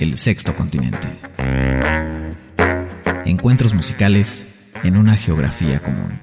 el sexto continente. Encuentros musicales en una geografía común.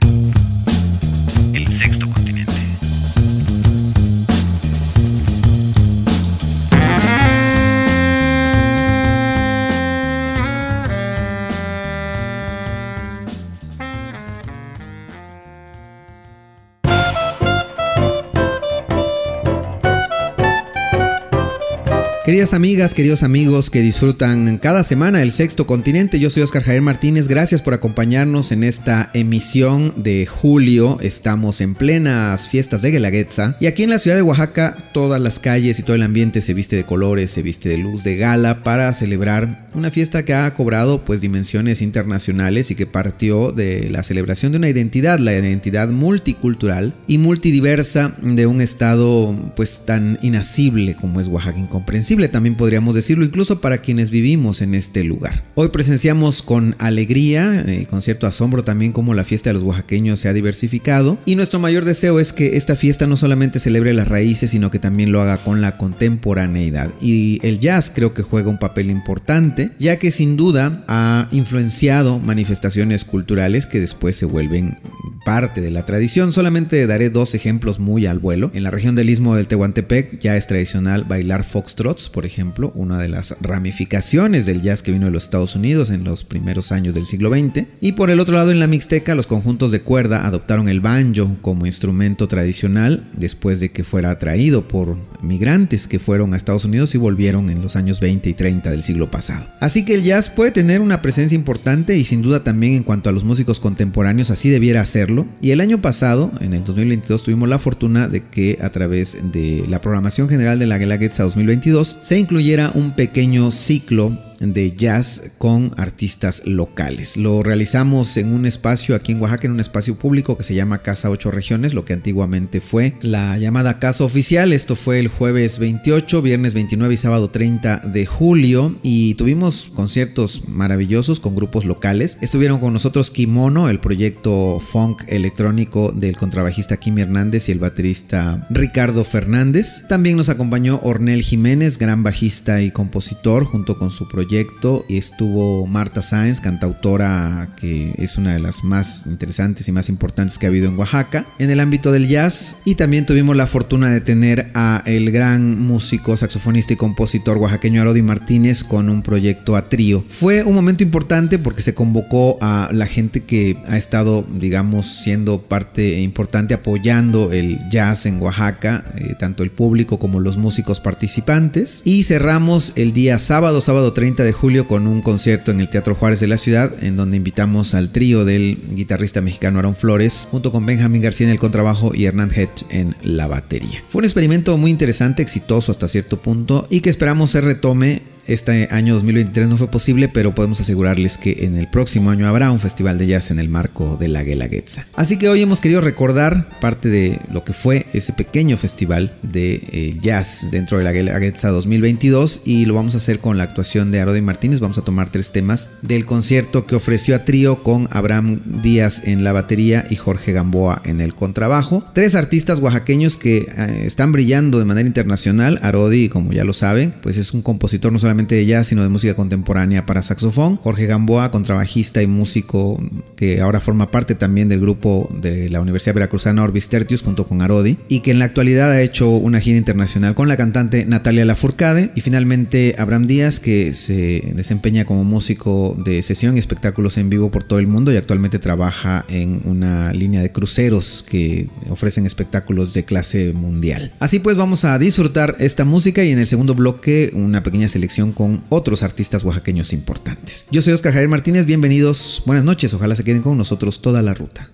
Queridas amigas, queridos amigos que disfrutan cada semana el sexto continente, yo soy Oscar Javier Martínez, gracias por acompañarnos en esta emisión de julio, estamos en plenas fiestas de Guelaguetza. Y aquí en la ciudad de Oaxaca todas las calles y todo el ambiente se viste de colores, se viste de luz, de gala para celebrar una fiesta que ha cobrado pues dimensiones internacionales y que partió de la celebración de una identidad, la identidad multicultural y multidiversa de un estado pues tan inasible como es Oaxaca incomprensible también podríamos decirlo, incluso para quienes vivimos en este lugar. Hoy presenciamos con alegría, eh, con cierto asombro también cómo la fiesta de los oaxaqueños se ha diversificado y nuestro mayor deseo es que esta fiesta no solamente celebre las raíces, sino que también lo haga con la contemporaneidad. Y el jazz creo que juega un papel importante, ya que sin duda ha influenciado manifestaciones culturales que después se vuelven parte de la tradición. Solamente daré dos ejemplos muy al vuelo. En la región del istmo del Tehuantepec ya es tradicional bailar foxtrots por ejemplo, una de las ramificaciones del jazz que vino de los Estados Unidos en los primeros años del siglo XX. Y por el otro lado, en la Mixteca, los conjuntos de cuerda adoptaron el banjo como instrumento tradicional después de que fuera atraído por migrantes que fueron a Estados Unidos y volvieron en los años 20 y 30 del siglo pasado. Así que el jazz puede tener una presencia importante y sin duda también en cuanto a los músicos contemporáneos así debiera hacerlo. Y el año pasado, en el 2022, tuvimos la fortuna de que a través de la programación general de la Guelaguetza 2022 se incluyera un pequeño ciclo de jazz con artistas locales. Lo realizamos en un espacio aquí en Oaxaca, en un espacio público que se llama Casa 8 Regiones, lo que antiguamente fue la llamada Casa Oficial. Esto fue el jueves 28, viernes 29 y sábado 30 de julio y tuvimos conciertos maravillosos con grupos locales. Estuvieron con nosotros Kimono, el proyecto funk electrónico del contrabajista Kimi Hernández y el baterista Ricardo Fernández. También nos acompañó Ornel Jiménez, gran bajista y compositor, junto con su proyecto proyecto estuvo Marta Sáenz, cantautora que es una de las más interesantes y más importantes que ha habido en Oaxaca en el ámbito del jazz y también tuvimos la fortuna de tener a el gran músico, saxofonista y compositor oaxaqueño Arodi Martínez con un proyecto a trío. Fue un momento importante porque se convocó a la gente que ha estado, digamos, siendo parte importante apoyando el jazz en Oaxaca, eh, tanto el público como los músicos participantes y cerramos el día sábado, sábado 30 de julio con un concierto en el Teatro Juárez de la ciudad, en donde invitamos al trío del guitarrista mexicano Aaron Flores, junto con Benjamin García en el contrabajo y Hernán Hedge en la batería. Fue un experimento muy interesante, exitoso hasta cierto punto, y que esperamos se retome este año 2023 no fue posible, pero podemos asegurarles que en el próximo año habrá un festival de jazz en el marco de la Guelaguetza. Así que hoy hemos querido recordar parte de lo que fue ese pequeño festival de eh, jazz dentro de la Guelaguetza 2022 y lo vamos a hacer con la actuación de Arodi Martínez. Vamos a tomar tres temas del concierto que ofreció a trío con Abraham Díaz en la batería y Jorge Gamboa en el contrabajo. Tres artistas oaxaqueños que eh, están brillando de manera internacional. Arodi, como ya lo saben, pues es un compositor no solamente de jazz, sino de música contemporánea para saxofón. Jorge Gamboa, contrabajista y músico que ahora forma parte también del grupo de la Universidad Veracruzana Orbis Tertius junto con Arodi y que en la actualidad ha hecho una gira internacional con la cantante Natalia Lafourcade y finalmente Abraham Díaz que se desempeña como músico de sesión y espectáculos en vivo por todo el mundo y actualmente trabaja en una línea de cruceros que ofrecen espectáculos de clase mundial. Así pues vamos a disfrutar esta música y en el segundo bloque una pequeña selección con otros artistas oaxaqueños importantes. Yo soy Oscar Javier Martínez, bienvenidos, buenas noches, ojalá se queden con nosotros toda la ruta.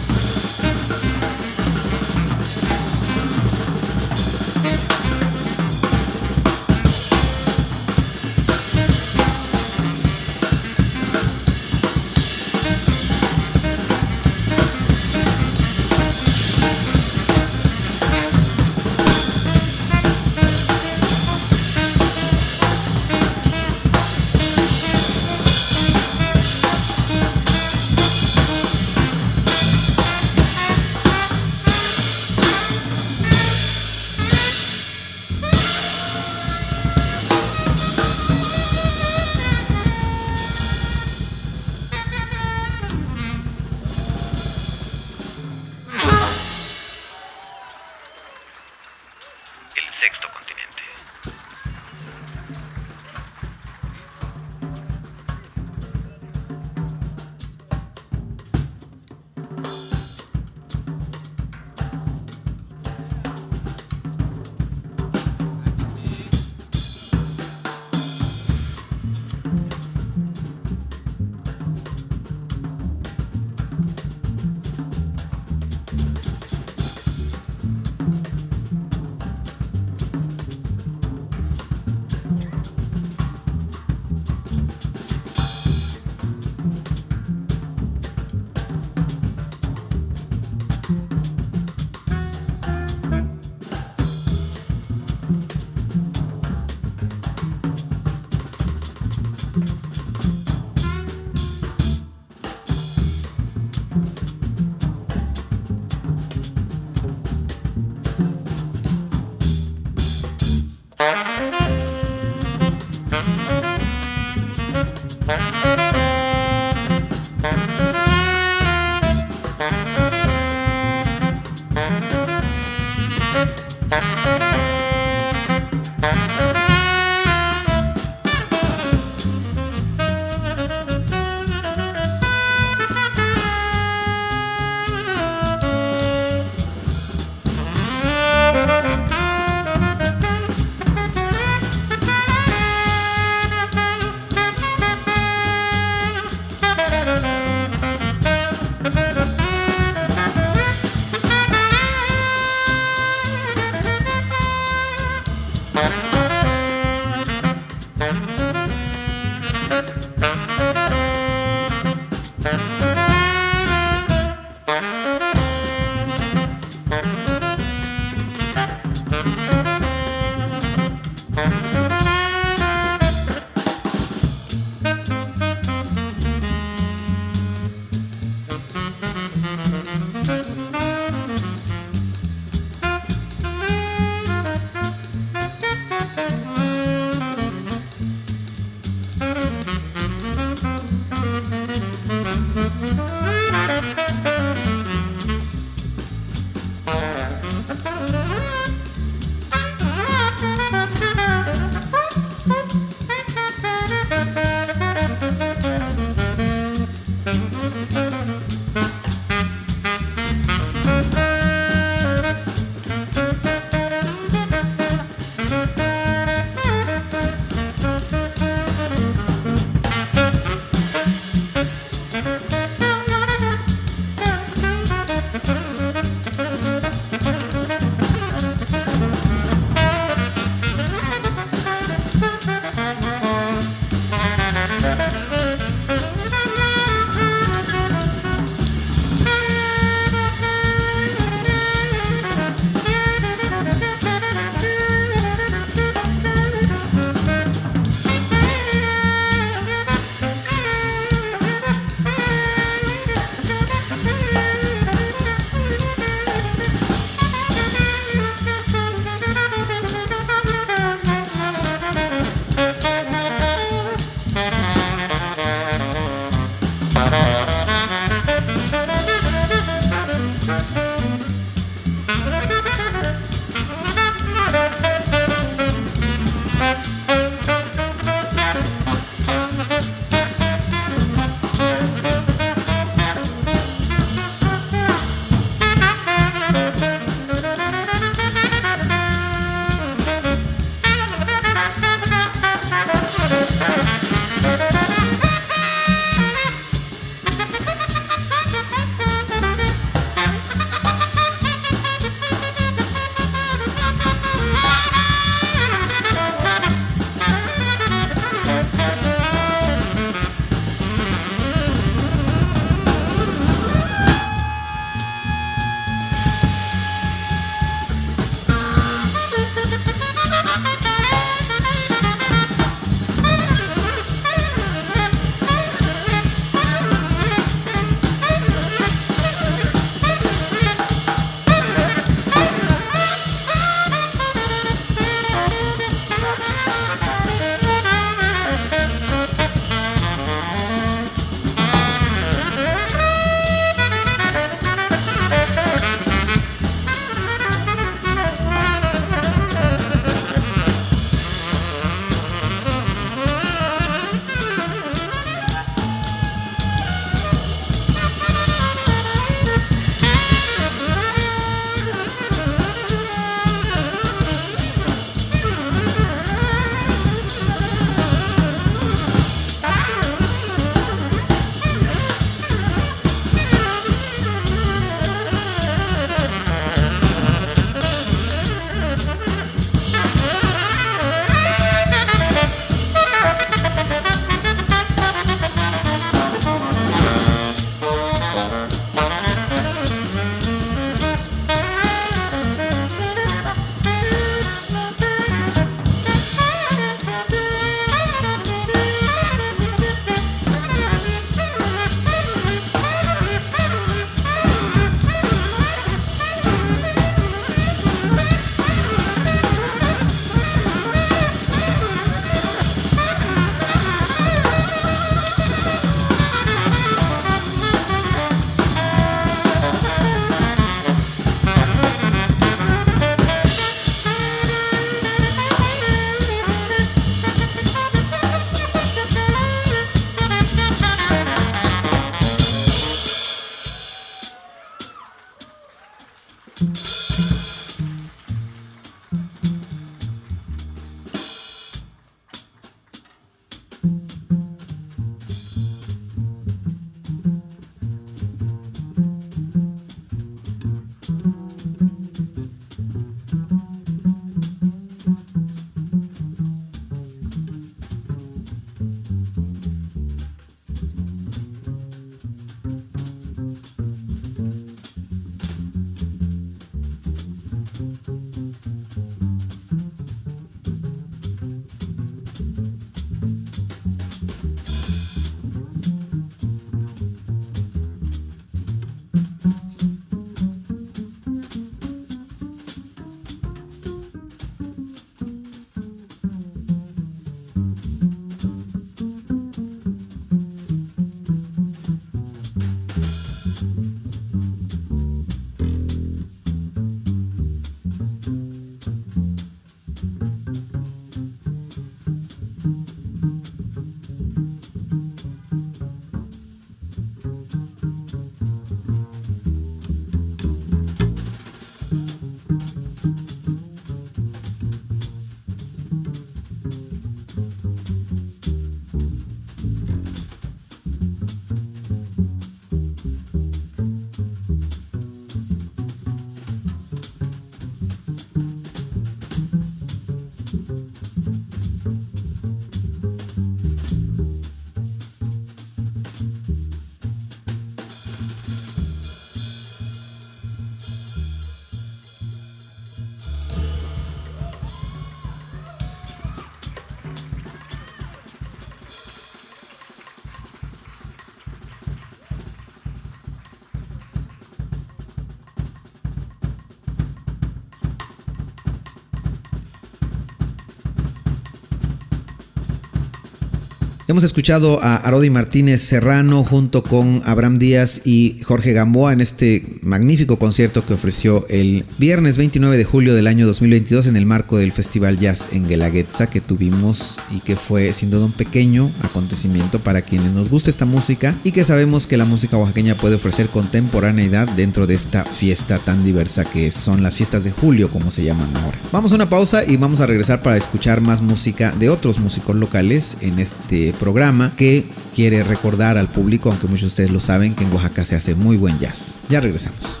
Hemos escuchado a Arodi Martínez Serrano junto con Abraham Díaz y Jorge Gamboa en este magnífico concierto que ofreció el viernes 29 de julio del año 2022 en el marco del Festival Jazz en Guelaguetza que tuvimos y que fue sin duda un pequeño acontecimiento para quienes nos gusta esta música y que sabemos que la música oaxaqueña puede ofrecer contemporaneidad dentro de esta fiesta tan diversa que son las fiestas de julio como se llaman ahora. Vamos a una pausa y vamos a regresar para escuchar más música de otros músicos locales en este programa que quiere recordar al público, aunque muchos de ustedes lo saben, que en Oaxaca se hace muy buen jazz. Ya regresamos.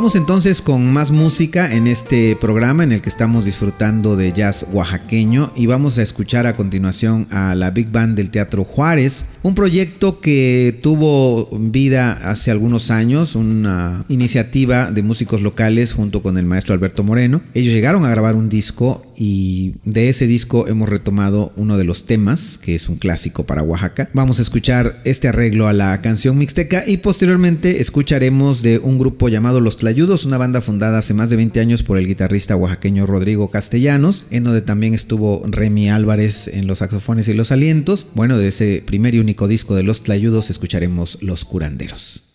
Vamos entonces con más música en este programa en el que estamos disfrutando de jazz oaxaqueño y vamos a escuchar a continuación a la Big Band del Teatro Juárez, un proyecto que tuvo vida hace algunos años, una iniciativa de músicos locales junto con el maestro Alberto Moreno. Ellos llegaron a grabar un disco y de ese disco hemos retomado uno de los temas, que es un clásico para Oaxaca. Vamos a escuchar este arreglo a la canción mixteca y posteriormente escucharemos de un grupo llamado Los Tlayudos, una banda fundada hace más de 20 años por el guitarrista oaxaqueño Rodrigo Castellanos, en donde también estuvo Remy Álvarez en los saxofones y los alientos. Bueno, de ese primer y único disco de Los Tlayudos escucharemos Los Curanderos.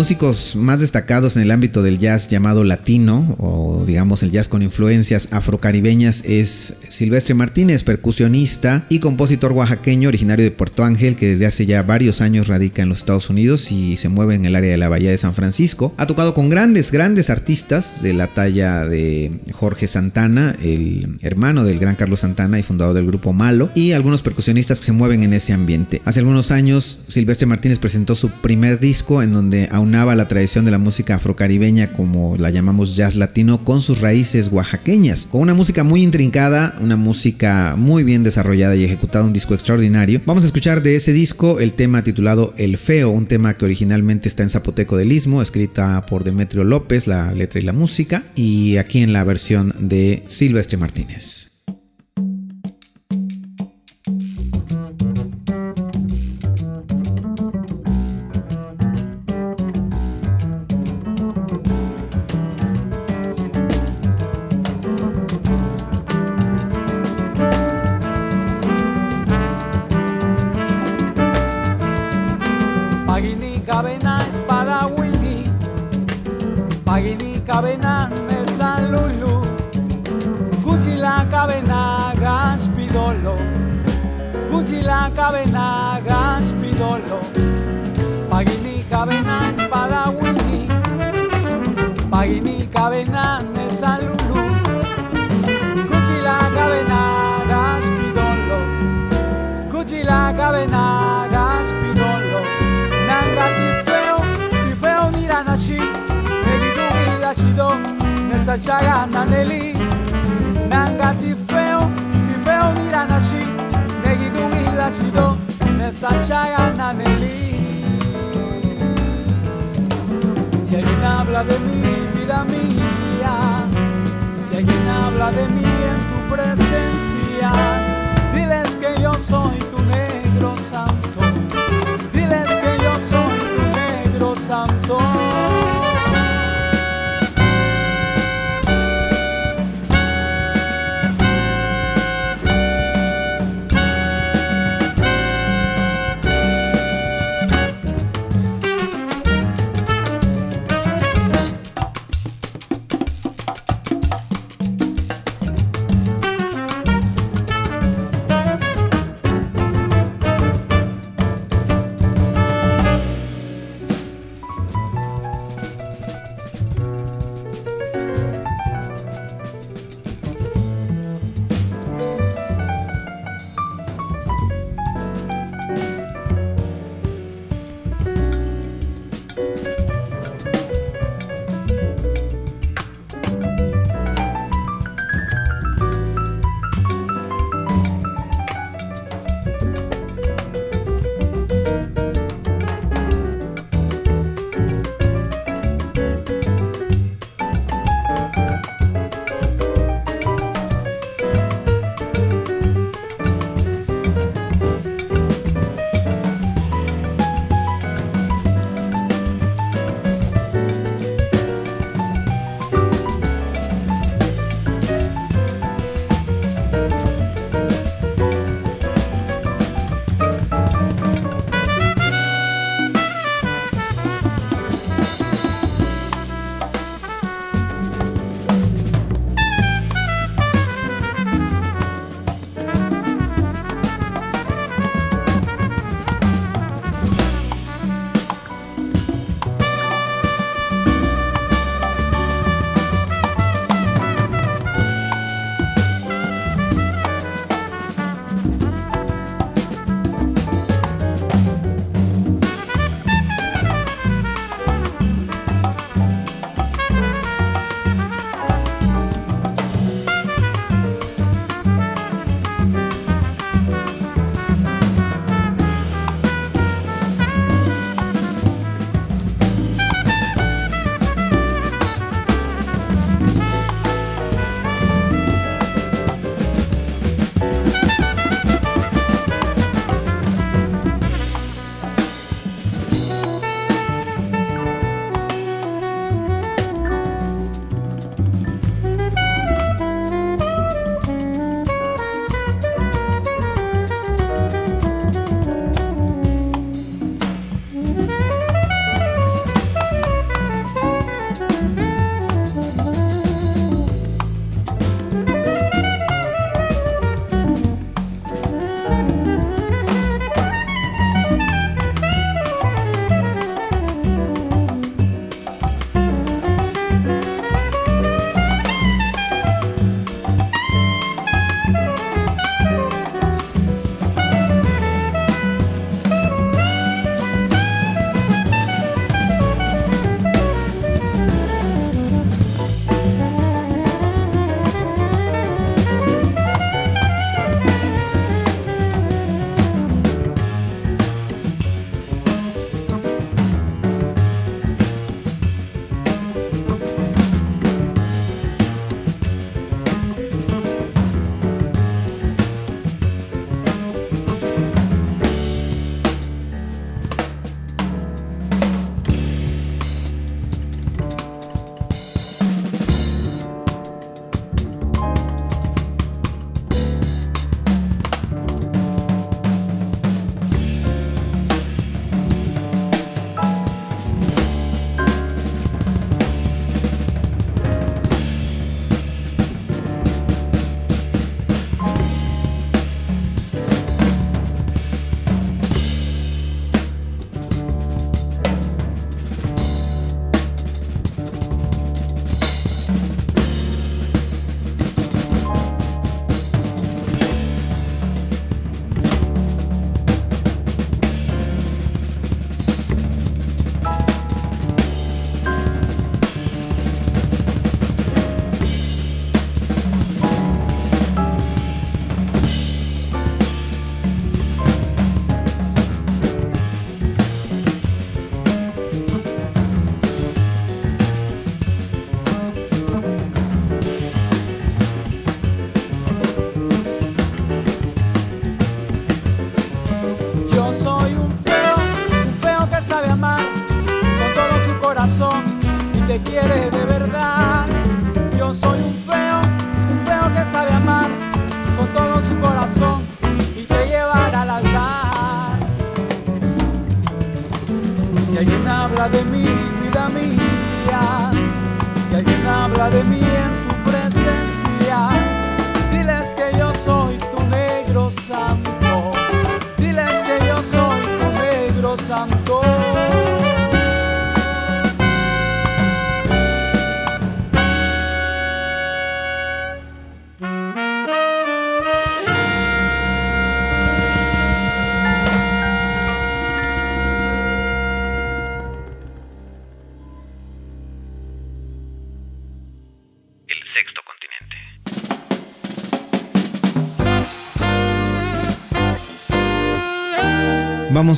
Músicos más destacados en el ámbito del jazz llamado latino, o digamos el jazz con influencias afrocaribeñas, es Silvestre Martínez, percusionista y compositor oaxaqueño originario de Puerto Ángel, que desde hace ya varios años radica en los Estados Unidos y se mueve en el área de la Bahía de San Francisco. Ha tocado con grandes, grandes artistas de la talla de Jorge Santana, el hermano del gran Carlos Santana y fundador del grupo Malo, y algunos percusionistas que se mueven en ese ambiente. Hace algunos años, Silvestre Martínez presentó su primer disco en donde la tradición de la música afrocaribeña, como la llamamos jazz latino, con sus raíces oaxaqueñas, con una música muy intrincada, una música muy bien desarrollada y ejecutada, un disco extraordinario. Vamos a escuchar de ese disco el tema titulado El Feo, un tema que originalmente está en zapoteco del Istmo, escrita por Demetrio López, la letra y la música, y aquí en la versión de Silvestre Martínez. Sachagana Nelly. Nanga tifeo, tifeo niranashi Negidumila shido Nesachagana Nelly. Si alguien habla de mí, vida mía. Si alguien habla de mí en tu presencia Diles que yo soy tu negro santo. Diles que yo soy tu negro santo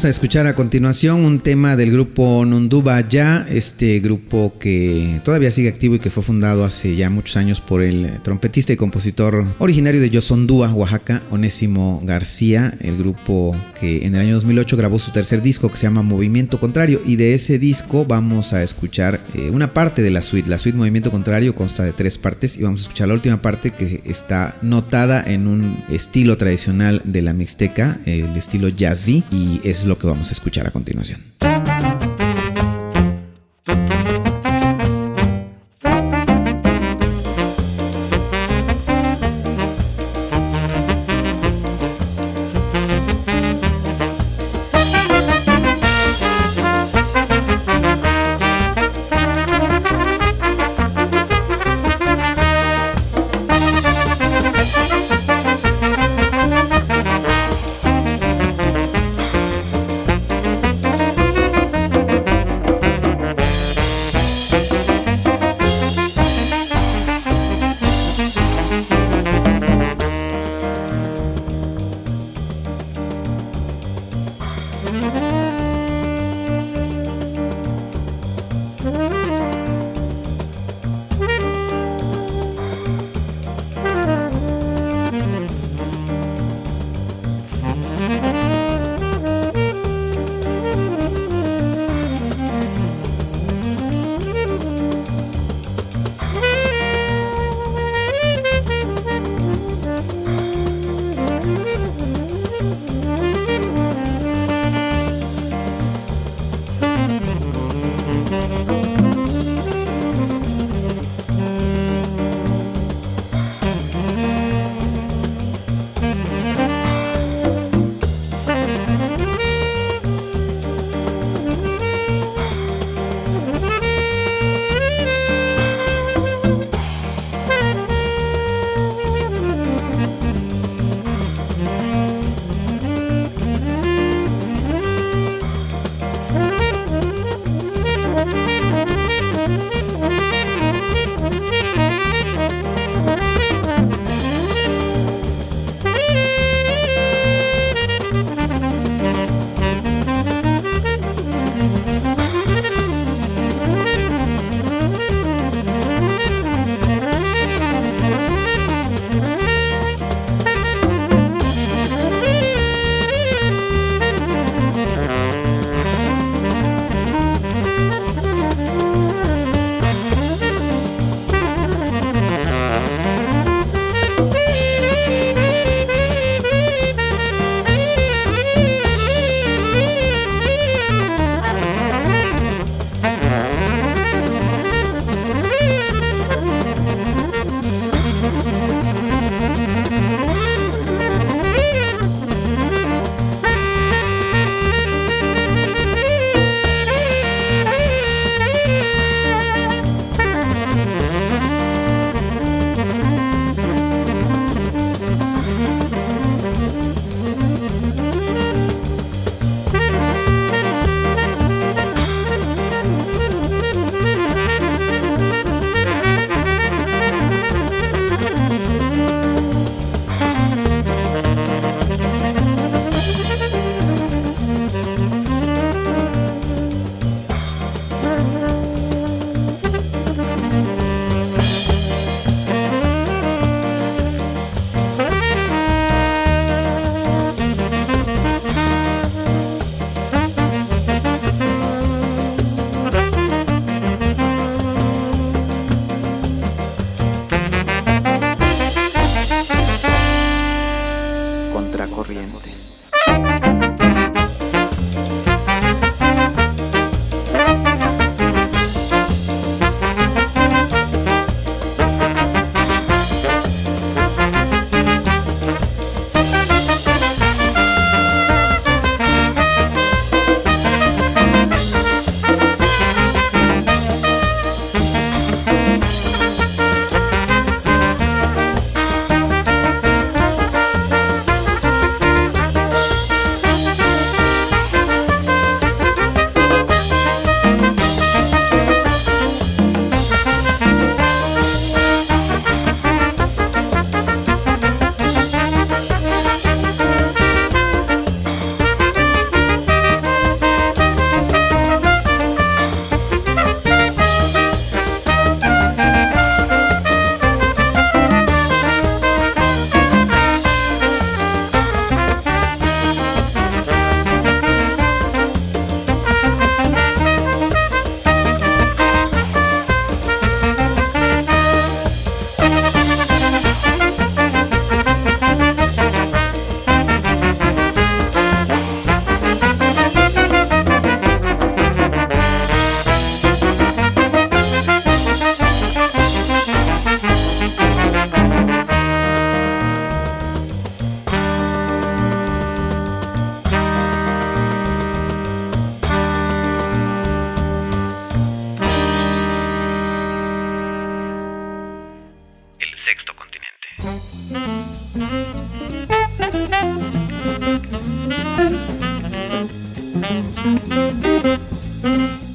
Vamos a escuchar a continuación un tema del grupo Nunduba Ya, este grupo que todavía sigue activo y que fue fundado hace ya muchos años por el trompetista y compositor originario de Yosondúa, Oaxaca, Onésimo García, el grupo que en el año 2008 grabó su tercer disco que se llama Movimiento Contrario y de ese disco vamos a escuchar eh, una parte de la suite. La suite Movimiento Contrario consta de tres partes y vamos a escuchar la última parte que está notada en un estilo tradicional de la Mixteca, el estilo jazzy y es lo que vamos a escuchar a continuación.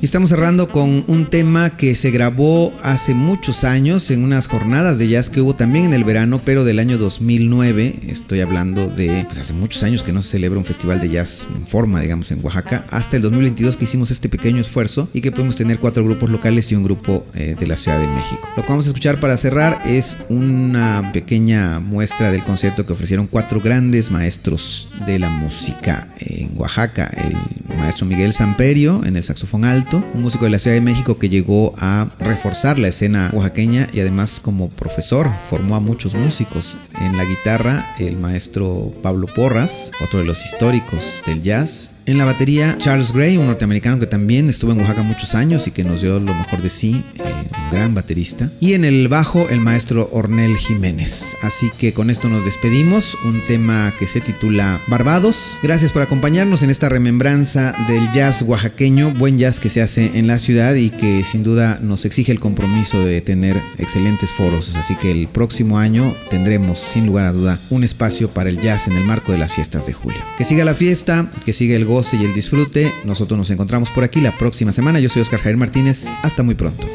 Estamos cerrando con un tema que se grabó hace muchos años en unas jornadas de jazz que hubo también en el verano, pero del año 2009. Estoy hablando de pues, hace muchos años que no se celebra un festival de jazz en forma, digamos, en Oaxaca, hasta el 2022 que hicimos este pequeño esfuerzo y que podemos tener cuatro grupos locales y un grupo eh, de la Ciudad de México. Lo que vamos a escuchar para cerrar es una pequeña muestra del concierto que ofrecieron cuatro grandes maestros de la música en Oaxaca. El maestro Miguel Samperio en el saxofón alto, un músico de la Ciudad de México que llegó a reforzar la escena oaxaqueña y además como profesor formó a muchos músicos. En la guitarra, el maestro Pablo Porras, otro de los históricos del jazz, en la batería, Charles Gray, un norteamericano que también estuvo en Oaxaca muchos años y que nos dio lo mejor de sí, eh, un gran baterista. Y en el bajo, el maestro Ornel Jiménez. Así que con esto nos despedimos, un tema que se titula Barbados. Gracias por acompañarnos en esta remembranza del jazz oaxaqueño, buen jazz que se hace en la ciudad y que sin duda nos exige el compromiso de tener excelentes foros. Así que el próximo año tendremos, sin lugar a duda, un espacio para el jazz en el marco de las fiestas de julio. Que siga la fiesta, que siga el y el disfrute. Nosotros nos encontramos por aquí la próxima semana. Yo soy Oscar Javier Martínez. Hasta muy pronto.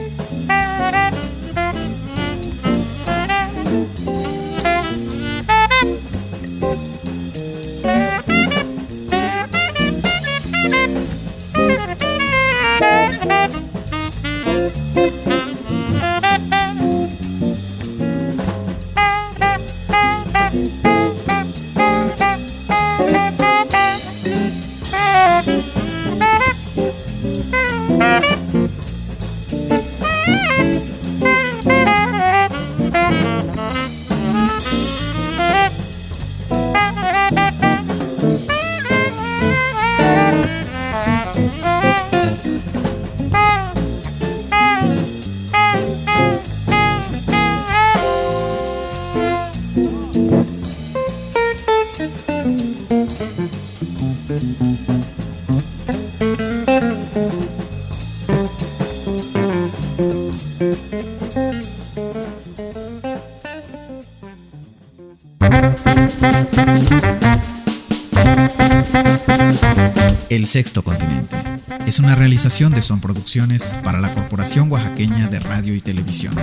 De Son Producciones para la Corporación Oaxaqueña de Radio y Televisión.